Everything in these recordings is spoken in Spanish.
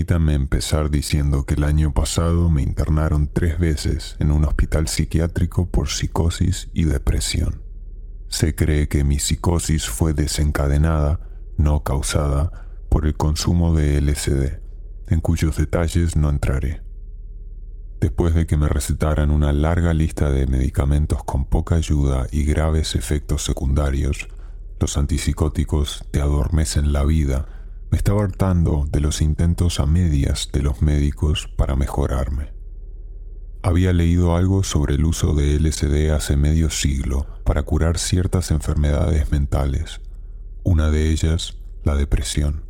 Permítanme empezar diciendo que el año pasado me internaron tres veces en un hospital psiquiátrico por psicosis y depresión. Se cree que mi psicosis fue desencadenada, no causada, por el consumo de LSD, en cuyos detalles no entraré. Después de que me recetaran una larga lista de medicamentos con poca ayuda y graves efectos secundarios, los antipsicóticos te adormecen la vida me estaba hartando de los intentos a medias de los médicos para mejorarme. Había leído algo sobre el uso de LSD hace medio siglo para curar ciertas enfermedades mentales, una de ellas la depresión.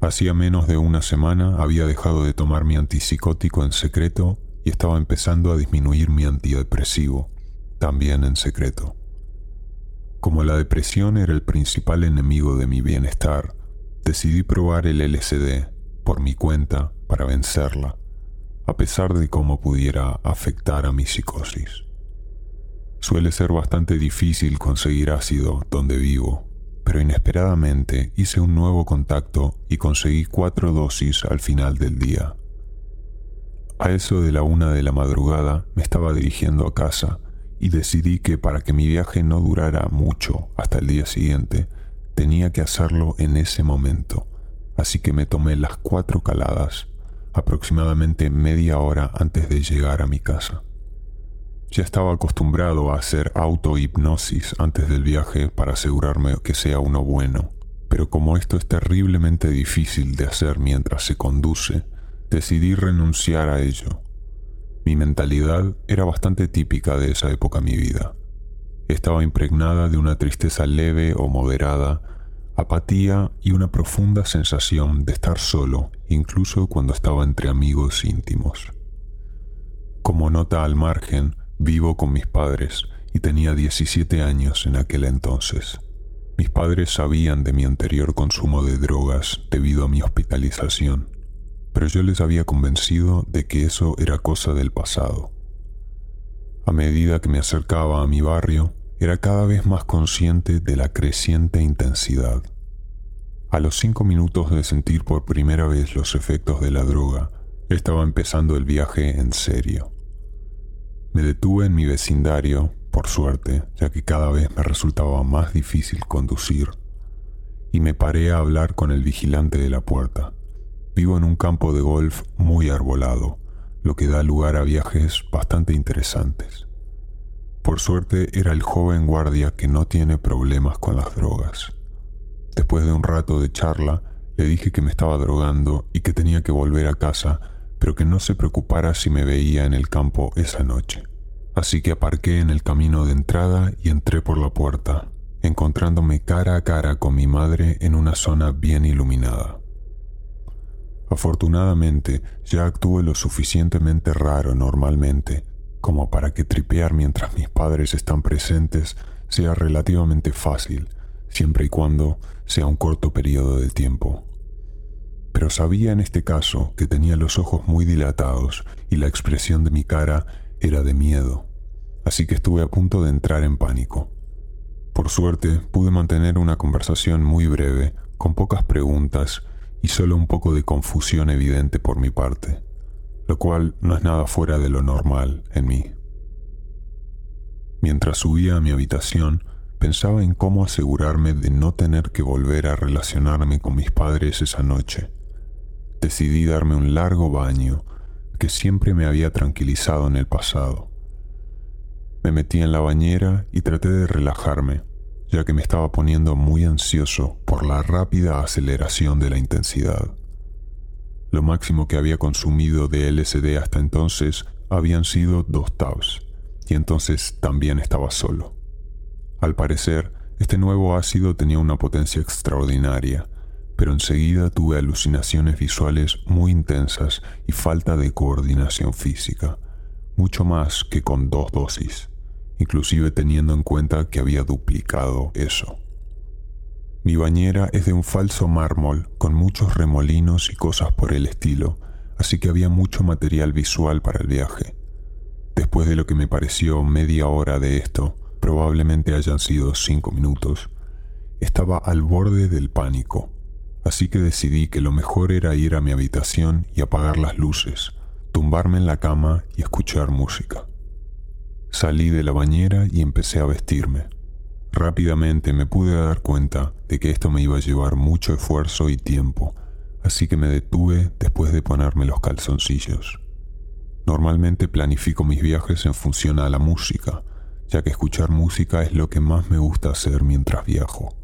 Hacía menos de una semana había dejado de tomar mi antipsicótico en secreto y estaba empezando a disminuir mi antidepresivo, también en secreto. Como la depresión era el principal enemigo de mi bienestar, decidí probar el LSD por mi cuenta para vencerla, a pesar de cómo pudiera afectar a mi psicosis. Suele ser bastante difícil conseguir ácido donde vivo, pero inesperadamente hice un nuevo contacto y conseguí cuatro dosis al final del día. A eso de la una de la madrugada me estaba dirigiendo a casa y decidí que para que mi viaje no durara mucho hasta el día siguiente, Tenía que hacerlo en ese momento, así que me tomé las cuatro caladas, aproximadamente media hora antes de llegar a mi casa. Ya estaba acostumbrado a hacer autohipnosis antes del viaje para asegurarme que sea uno bueno, pero como esto es terriblemente difícil de hacer mientras se conduce, decidí renunciar a ello. Mi mentalidad era bastante típica de esa época en mi vida estaba impregnada de una tristeza leve o moderada, apatía y una profunda sensación de estar solo, incluso cuando estaba entre amigos íntimos. Como nota al margen, vivo con mis padres y tenía 17 años en aquel entonces. Mis padres sabían de mi anterior consumo de drogas debido a mi hospitalización, pero yo les había convencido de que eso era cosa del pasado. A medida que me acercaba a mi barrio, era cada vez más consciente de la creciente intensidad. A los cinco minutos de sentir por primera vez los efectos de la droga, estaba empezando el viaje en serio. Me detuve en mi vecindario, por suerte, ya que cada vez me resultaba más difícil conducir, y me paré a hablar con el vigilante de la puerta. Vivo en un campo de golf muy arbolado, lo que da lugar a viajes bastante interesantes. Por suerte era el joven guardia que no tiene problemas con las drogas. Después de un rato de charla, le dije que me estaba drogando y que tenía que volver a casa, pero que no se preocupara si me veía en el campo esa noche. Así que aparqué en el camino de entrada y entré por la puerta, encontrándome cara a cara con mi madre en una zona bien iluminada. Afortunadamente, ya actué lo suficientemente raro normalmente como para que tripear mientras mis padres están presentes sea relativamente fácil, siempre y cuando sea un corto periodo de tiempo. Pero sabía en este caso que tenía los ojos muy dilatados y la expresión de mi cara era de miedo, así que estuve a punto de entrar en pánico. Por suerte pude mantener una conversación muy breve, con pocas preguntas y solo un poco de confusión evidente por mi parte lo cual no es nada fuera de lo normal en mí. Mientras subía a mi habitación, pensaba en cómo asegurarme de no tener que volver a relacionarme con mis padres esa noche. Decidí darme un largo baño que siempre me había tranquilizado en el pasado. Me metí en la bañera y traté de relajarme, ya que me estaba poniendo muy ansioso por la rápida aceleración de la intensidad. Lo máximo que había consumido de LSD hasta entonces habían sido dos tabs, y entonces también estaba solo. Al parecer, este nuevo ácido tenía una potencia extraordinaria, pero enseguida tuve alucinaciones visuales muy intensas y falta de coordinación física, mucho más que con dos dosis, inclusive teniendo en cuenta que había duplicado eso. Mi bañera es de un falso mármol con muchos remolinos y cosas por el estilo, así que había mucho material visual para el viaje. Después de lo que me pareció media hora de esto, probablemente hayan sido cinco minutos, estaba al borde del pánico, así que decidí que lo mejor era ir a mi habitación y apagar las luces, tumbarme en la cama y escuchar música. Salí de la bañera y empecé a vestirme. Rápidamente me pude dar cuenta de que esto me iba a llevar mucho esfuerzo y tiempo, así que me detuve después de ponerme los calzoncillos. Normalmente planifico mis viajes en función a la música, ya que escuchar música es lo que más me gusta hacer mientras viajo.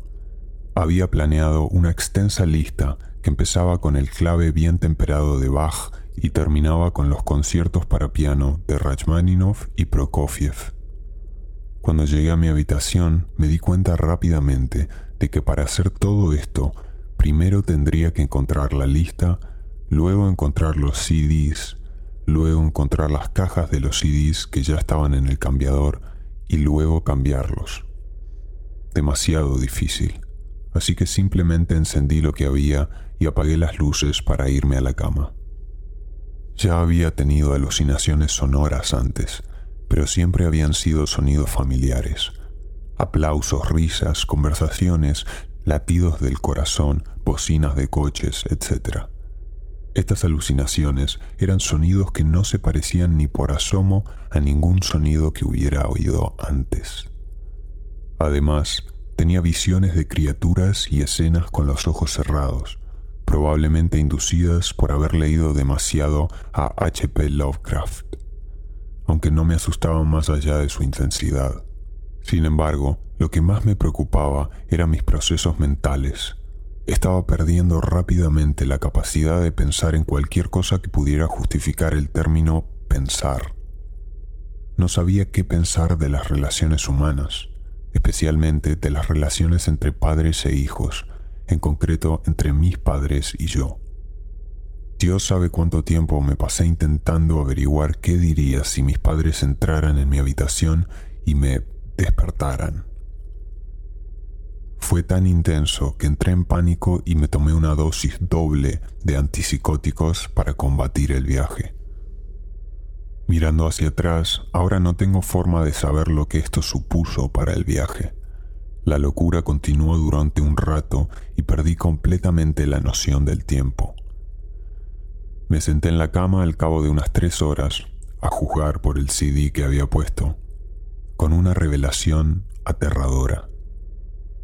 Había planeado una extensa lista que empezaba con el clave bien temperado de Bach y terminaba con los conciertos para piano de Rachmaninoff y Prokofiev. Cuando llegué a mi habitación me di cuenta rápidamente de que para hacer todo esto, primero tendría que encontrar la lista, luego encontrar los CDs, luego encontrar las cajas de los CDs que ya estaban en el cambiador y luego cambiarlos. Demasiado difícil, así que simplemente encendí lo que había y apagué las luces para irme a la cama. Ya había tenido alucinaciones sonoras antes, pero siempre habían sido sonidos familiares. Aplausos, risas, conversaciones, latidos del corazón, bocinas de coches, etc. Estas alucinaciones eran sonidos que no se parecían ni por asomo a ningún sonido que hubiera oído antes. Además, tenía visiones de criaturas y escenas con los ojos cerrados, probablemente inducidas por haber leído demasiado a H.P. Lovecraft aunque no me asustaba más allá de su intensidad. Sin embargo, lo que más me preocupaba eran mis procesos mentales. Estaba perdiendo rápidamente la capacidad de pensar en cualquier cosa que pudiera justificar el término pensar. No sabía qué pensar de las relaciones humanas, especialmente de las relaciones entre padres e hijos, en concreto entre mis padres y yo. Dios sabe cuánto tiempo me pasé intentando averiguar qué diría si mis padres entraran en mi habitación y me despertaran. Fue tan intenso que entré en pánico y me tomé una dosis doble de antipsicóticos para combatir el viaje. Mirando hacia atrás, ahora no tengo forma de saber lo que esto supuso para el viaje. La locura continuó durante un rato y perdí completamente la noción del tiempo. Me senté en la cama al cabo de unas tres horas a juzgar por el CD que había puesto, con una revelación aterradora.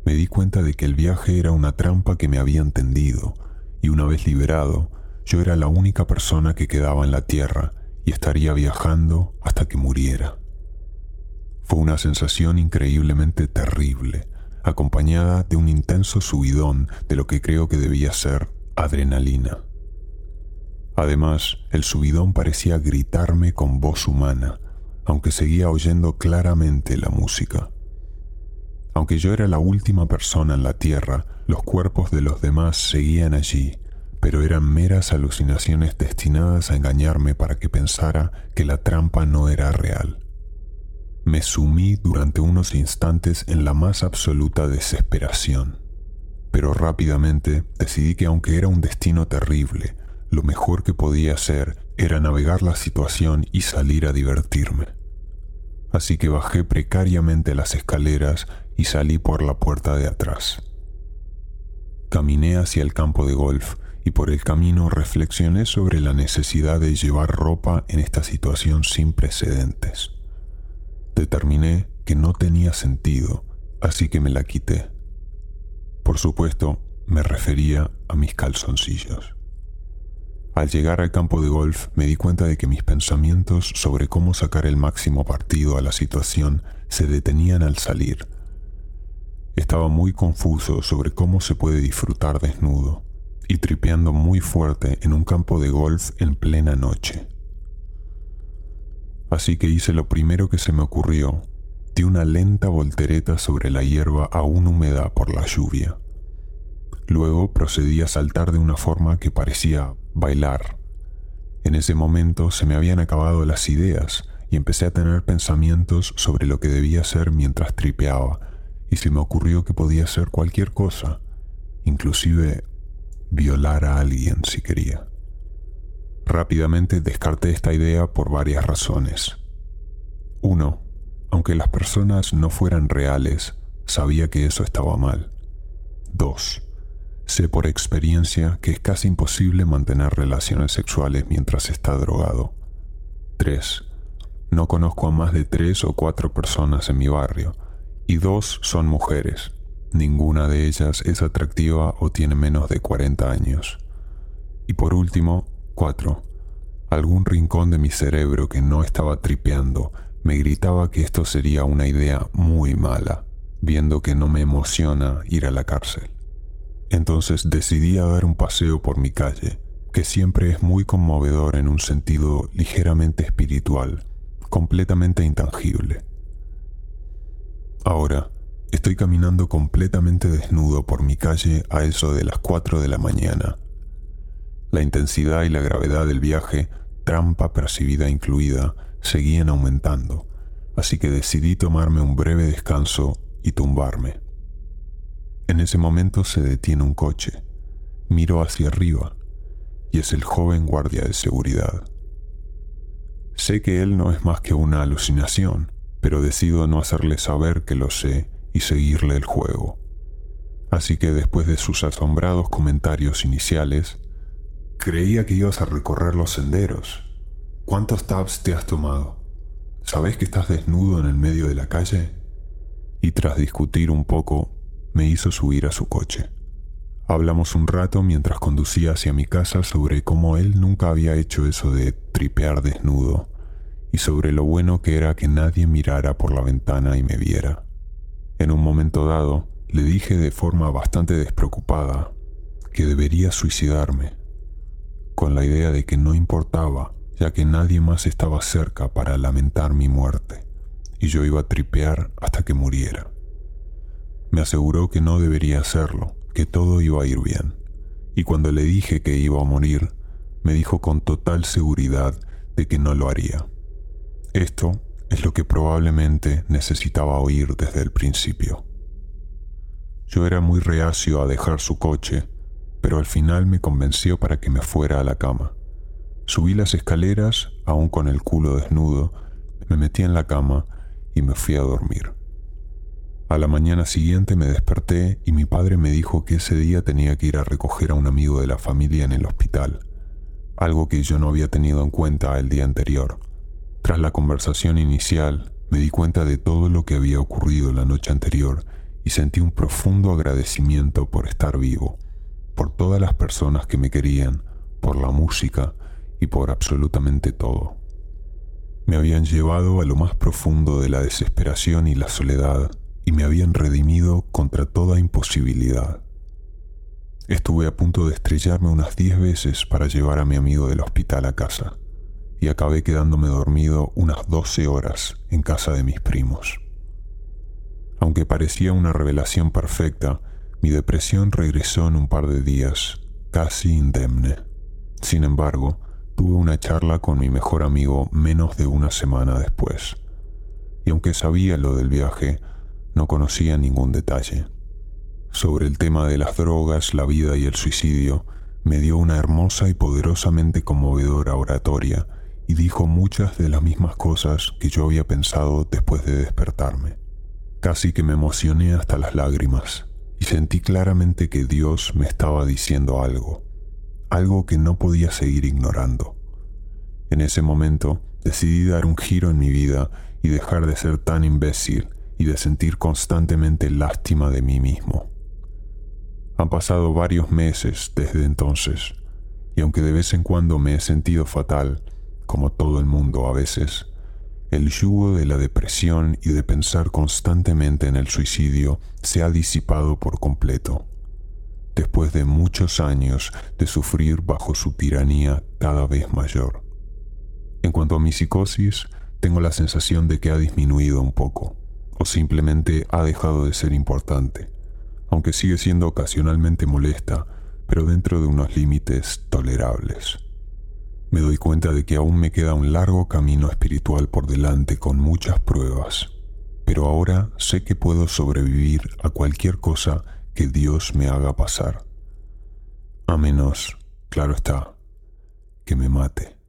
Me di cuenta de que el viaje era una trampa que me habían tendido, y una vez liberado, yo era la única persona que quedaba en la Tierra y estaría viajando hasta que muriera. Fue una sensación increíblemente terrible, acompañada de un intenso subidón de lo que creo que debía ser adrenalina. Además, el subidón parecía gritarme con voz humana, aunque seguía oyendo claramente la música. Aunque yo era la última persona en la Tierra, los cuerpos de los demás seguían allí, pero eran meras alucinaciones destinadas a engañarme para que pensara que la trampa no era real. Me sumí durante unos instantes en la más absoluta desesperación, pero rápidamente decidí que aunque era un destino terrible, lo mejor que podía hacer era navegar la situación y salir a divertirme. Así que bajé precariamente las escaleras y salí por la puerta de atrás. Caminé hacia el campo de golf y por el camino reflexioné sobre la necesidad de llevar ropa en esta situación sin precedentes. Determiné que no tenía sentido, así que me la quité. Por supuesto, me refería a mis calzoncillos. Al llegar al campo de golf me di cuenta de que mis pensamientos sobre cómo sacar el máximo partido a la situación se detenían al salir. Estaba muy confuso sobre cómo se puede disfrutar desnudo, y tripeando muy fuerte en un campo de golf en plena noche. Así que hice lo primero que se me ocurrió, di una lenta voltereta sobre la hierba aún húmeda por la lluvia. Luego procedí a saltar de una forma que parecía bailar. En ese momento se me habían acabado las ideas y empecé a tener pensamientos sobre lo que debía hacer mientras tripeaba, y se me ocurrió que podía hacer cualquier cosa, inclusive violar a alguien si quería. Rápidamente descarté esta idea por varias razones. Uno, aunque las personas no fueran reales, sabía que eso estaba mal. Dos, sé por experiencia que es casi imposible mantener relaciones sexuales mientras está drogado. Tres, no conozco a más de tres o cuatro personas en mi barrio, y dos son mujeres. Ninguna de ellas es atractiva o tiene menos de 40 años. Y por último, cuatro. Algún rincón de mi cerebro que no estaba tripeando me gritaba que esto sería una idea muy mala, viendo que no me emociona ir a la cárcel. Entonces decidí dar un paseo por mi calle, que siempre es muy conmovedor en un sentido ligeramente espiritual, completamente intangible. Ahora, estoy caminando completamente desnudo por mi calle a eso de las 4 de la mañana. La intensidad y la gravedad del viaje, trampa percibida incluida, seguían aumentando, así que decidí tomarme un breve descanso y tumbarme. En ese momento se detiene un coche. Miro hacia arriba y es el joven guardia de seguridad. Sé que él no es más que una alucinación, pero decido no hacerle saber que lo sé y seguirle el juego. Así que después de sus asombrados comentarios iniciales, creía que ibas a recorrer los senderos. ¿Cuántos tabs te has tomado? ¿Sabes que estás desnudo en el medio de la calle? Y tras discutir un poco, me hizo subir a su coche. Hablamos un rato mientras conducía hacia mi casa sobre cómo él nunca había hecho eso de tripear desnudo y sobre lo bueno que era que nadie mirara por la ventana y me viera. En un momento dado, le dije de forma bastante despreocupada que debería suicidarme, con la idea de que no importaba, ya que nadie más estaba cerca para lamentar mi muerte, y yo iba a tripear hasta que muriera. Me aseguró que no debería hacerlo, que todo iba a ir bien, y cuando le dije que iba a morir, me dijo con total seguridad de que no lo haría. Esto es lo que probablemente necesitaba oír desde el principio. Yo era muy reacio a dejar su coche, pero al final me convenció para que me fuera a la cama. Subí las escaleras, aún con el culo desnudo, me metí en la cama y me fui a dormir. A la mañana siguiente me desperté y mi padre me dijo que ese día tenía que ir a recoger a un amigo de la familia en el hospital, algo que yo no había tenido en cuenta el día anterior. Tras la conversación inicial, me di cuenta de todo lo que había ocurrido la noche anterior y sentí un profundo agradecimiento por estar vivo, por todas las personas que me querían, por la música y por absolutamente todo. Me habían llevado a lo más profundo de la desesperación y la soledad y me habían redimido contra toda imposibilidad. Estuve a punto de estrellarme unas diez veces para llevar a mi amigo del hospital a casa y acabé quedándome dormido unas 12 horas en casa de mis primos. Aunque parecía una revelación perfecta, mi depresión regresó en un par de días, casi indemne. Sin embargo, tuve una charla con mi mejor amigo menos de una semana después, y aunque sabía lo del viaje, no conocía ningún detalle. Sobre el tema de las drogas, la vida y el suicidio, me dio una hermosa y poderosamente conmovedora oratoria y dijo muchas de las mismas cosas que yo había pensado después de despertarme. Casi que me emocioné hasta las lágrimas y sentí claramente que Dios me estaba diciendo algo, algo que no podía seguir ignorando. En ese momento decidí dar un giro en mi vida y dejar de ser tan imbécil y de sentir constantemente lástima de mí mismo. Han pasado varios meses desde entonces, y aunque de vez en cuando me he sentido fatal, como todo el mundo a veces, el yugo de la depresión y de pensar constantemente en el suicidio se ha disipado por completo. después de muchos años de sufrir bajo su tiranía cada vez mayor. En cuanto a mi psicosis, tengo la sensación de que ha disminuido un poco, o simplemente ha dejado de ser importante, aunque sigue siendo ocasionalmente molesta, pero dentro de unos límites tolerables. Me doy cuenta de que aún me queda un largo camino espiritual por delante con muchas pruebas, pero ahora sé que puedo sobrevivir a cualquier cosa que Dios me haga pasar. A menos, claro está, que me mate.